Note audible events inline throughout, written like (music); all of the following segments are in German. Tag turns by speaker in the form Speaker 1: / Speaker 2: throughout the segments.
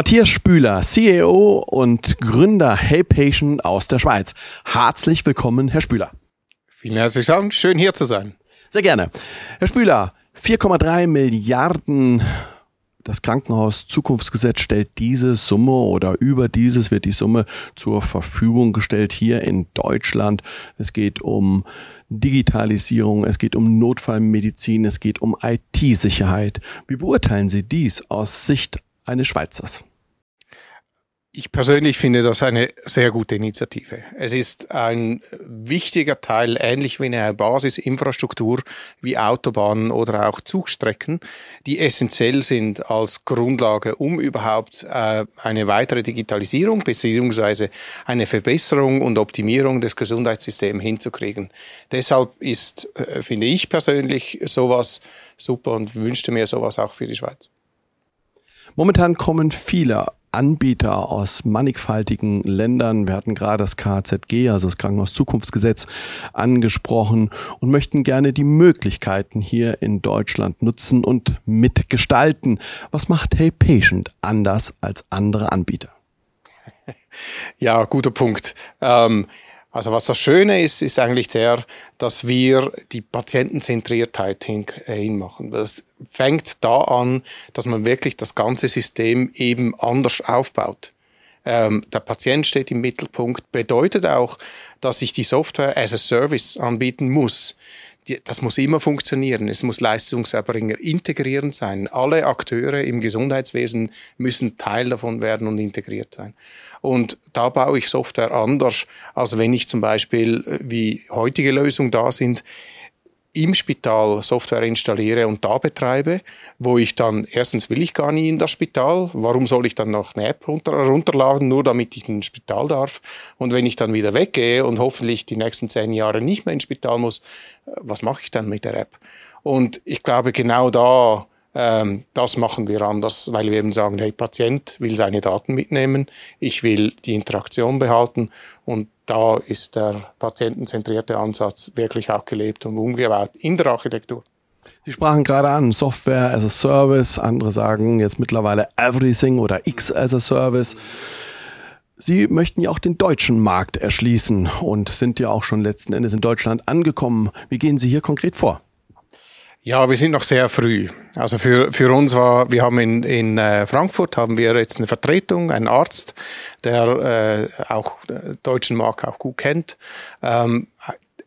Speaker 1: Matthias Spüler, CEO und Gründer HeyPatient aus der Schweiz. Herzlich willkommen, Herr Spüler.
Speaker 2: Vielen herzlichen Dank, schön hier zu sein.
Speaker 1: Sehr gerne. Herr Spüler, 4,3 Milliarden das Krankenhaus Zukunftsgesetz stellt diese Summe oder über dieses wird die Summe zur Verfügung gestellt hier in Deutschland. Es geht um Digitalisierung, es geht um Notfallmedizin, es geht um IT-Sicherheit. Wie beurteilen Sie dies aus Sicht eines Schweizers?
Speaker 2: Ich persönlich finde das eine sehr gute Initiative. Es ist ein wichtiger Teil, ähnlich wie eine Basisinfrastruktur wie Autobahnen oder auch Zugstrecken, die essentiell sind als Grundlage, um überhaupt äh, eine weitere Digitalisierung beziehungsweise eine Verbesserung und Optimierung des Gesundheitssystems hinzukriegen. Deshalb ist, äh, finde ich persönlich, sowas super und wünschte mir sowas auch für die Schweiz.
Speaker 1: Momentan kommen viele Anbieter aus mannigfaltigen Ländern. Wir hatten gerade das KZG, also das Krankenhaus Zukunftsgesetz, angesprochen und möchten gerne die Möglichkeiten hier in Deutschland nutzen und mitgestalten. Was macht Hey Patient anders als andere Anbieter? (laughs)
Speaker 2: Ja, guter Punkt. Ähm also was das Schöne ist, ist eigentlich der, dass wir die Patientenzentriertheit hin, äh, hinmachen. Das fängt da an, dass man wirklich das ganze System eben anders aufbaut. Ähm, der Patient steht im Mittelpunkt, bedeutet auch, dass ich die Software as a Service anbieten muss. Die, das muss immer funktionieren. Es muss Leistungserbringer integrierend sein. Alle Akteure im Gesundheitswesen müssen Teil davon werden und integriert sein. Und da baue ich Software anders, als wenn ich zum Beispiel, äh, wie heutige Lösungen da sind, im Spital Software installiere und da betreibe, wo ich dann, erstens will ich gar nie in das Spital, warum soll ich dann noch eine App runter, runterladen, nur damit ich ins Spital darf? Und wenn ich dann wieder weggehe und hoffentlich die nächsten zehn Jahre nicht mehr ins Spital muss, äh, was mache ich dann mit der App? Und ich glaube, genau da ähm, das machen wir anders, weil wir eben sagen, hey, Patient will seine Daten mitnehmen, ich will die Interaktion behalten und da ist der patientenzentrierte Ansatz wirklich auch gelebt und umgebaut in der Architektur.
Speaker 1: Sie sprachen gerade an, Software as a Service, andere sagen jetzt mittlerweile Everything oder X as a Service. Sie möchten ja auch den deutschen Markt erschließen und sind ja auch schon letzten Endes in Deutschland angekommen. Wie gehen Sie hier konkret vor?
Speaker 2: Ja, wir sind noch sehr früh. Also für, für uns war, wir haben in, in äh, Frankfurt haben wir jetzt eine Vertretung, einen Arzt, der äh, auch äh, deutschen Markt auch gut kennt. Ähm,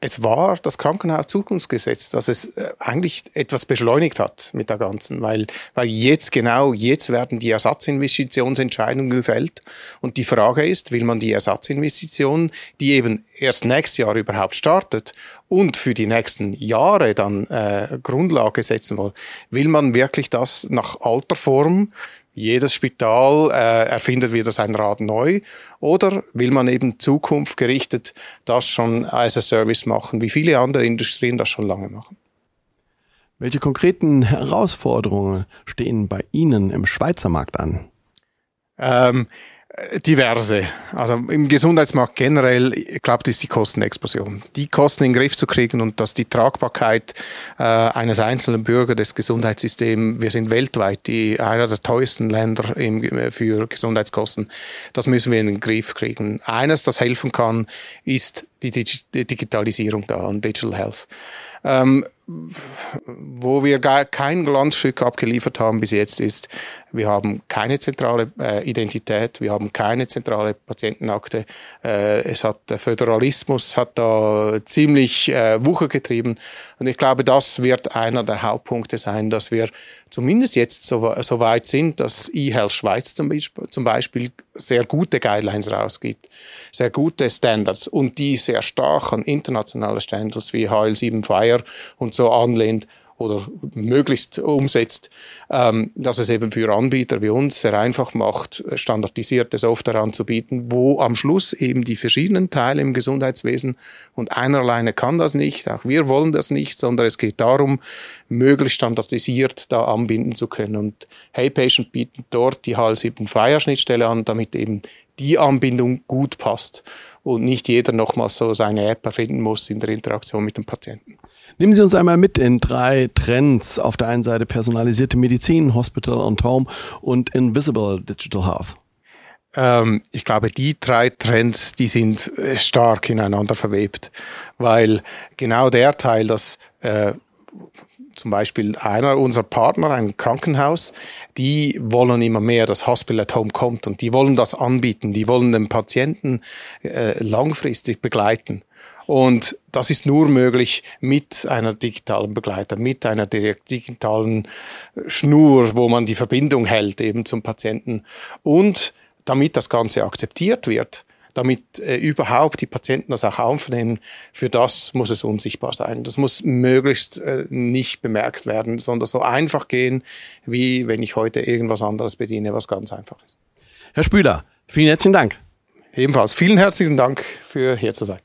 Speaker 2: es war das Krankenhauszukunftsgesetz, das es äh, eigentlich etwas beschleunigt hat mit der ganzen, weil, weil jetzt genau, jetzt werden die Ersatzinvestitionsentscheidungen gefällt. Und die Frage ist, will man die Ersatzinvestitionen, die eben erst nächstes Jahr überhaupt startet und für die nächsten Jahre dann äh, Grundlage setzen wollen, will man wirklich das nach alter Form jedes Spital äh, erfindet wieder sein Rad neu oder will man eben zukunftgerichtet das schon als a Service machen, wie viele andere Industrien das schon lange machen?
Speaker 1: Welche konkreten Herausforderungen stehen bei Ihnen im Schweizer Markt an?
Speaker 2: Ähm, Diverse. Also im Gesundheitsmarkt generell, ich glaube, ist die Kostenexplosion. Die Kosten in den Griff zu kriegen und dass die Tragbarkeit äh, eines einzelnen Bürger des Gesundheitssystems, wir sind weltweit die, einer der teuersten Länder im, für Gesundheitskosten, das müssen wir in den Griff kriegen. Eines, das helfen kann, ist die Digitalisierung da und Digital Health. Ähm, wo wir gar kein Glanzstück abgeliefert haben bis jetzt ist, wir haben keine zentrale äh, Identität, wir haben keine zentrale Patientenakte. Äh, es hat der Föderalismus hat da ziemlich äh, Wucher getrieben und ich glaube, das wird einer der Hauptpunkte sein, dass wir zumindest jetzt so, so weit sind, dass eHealth Schweiz zum Beispiel, zum Beispiel sehr gute Guidelines rausgibt, sehr gute Standards und die sehr stark an internationale Standards wie HL7 Fire und so anlehnt oder möglichst umsetzt, ähm, dass es eben für Anbieter wie uns sehr einfach macht, standardisierte Software anzubieten, wo am Schluss eben die verschiedenen Teile im Gesundheitswesen und einer alleine kann das nicht, auch wir wollen das nicht, sondern es geht darum, möglichst standardisiert da anbinden zu können. Und HeyPatient bietet dort die HL7 Fire Schnittstelle an, damit eben die Anbindung gut passt und nicht jeder nochmals so seine App erfinden muss in der Interaktion mit dem Patienten.
Speaker 1: Nehmen Sie uns einmal mit in drei Trends. Auf der einen Seite personalisierte Medizin, Hospital and Home und Invisible Digital Health.
Speaker 2: Ähm, ich glaube, die drei Trends, die sind äh, stark ineinander verwebt, weil genau der Teil, dass äh, zum Beispiel einer unserer Partner, ein Krankenhaus, die wollen immer mehr, dass Hospital at Home kommt und die wollen das anbieten, die wollen den Patienten äh, langfristig begleiten. Und das ist nur möglich mit einer digitalen Begleiter, mit einer digitalen Schnur, wo man die Verbindung hält eben zum Patienten. Und damit das Ganze akzeptiert wird, damit äh, überhaupt die Patienten das auch aufnehmen, für das muss es unsichtbar sein. Das muss möglichst äh, nicht bemerkt werden, sondern so einfach gehen, wie wenn ich heute irgendwas anderes bediene, was ganz einfach ist.
Speaker 1: Herr Spüler, vielen herzlichen Dank.
Speaker 2: Ebenfalls vielen herzlichen Dank für hier zu sein.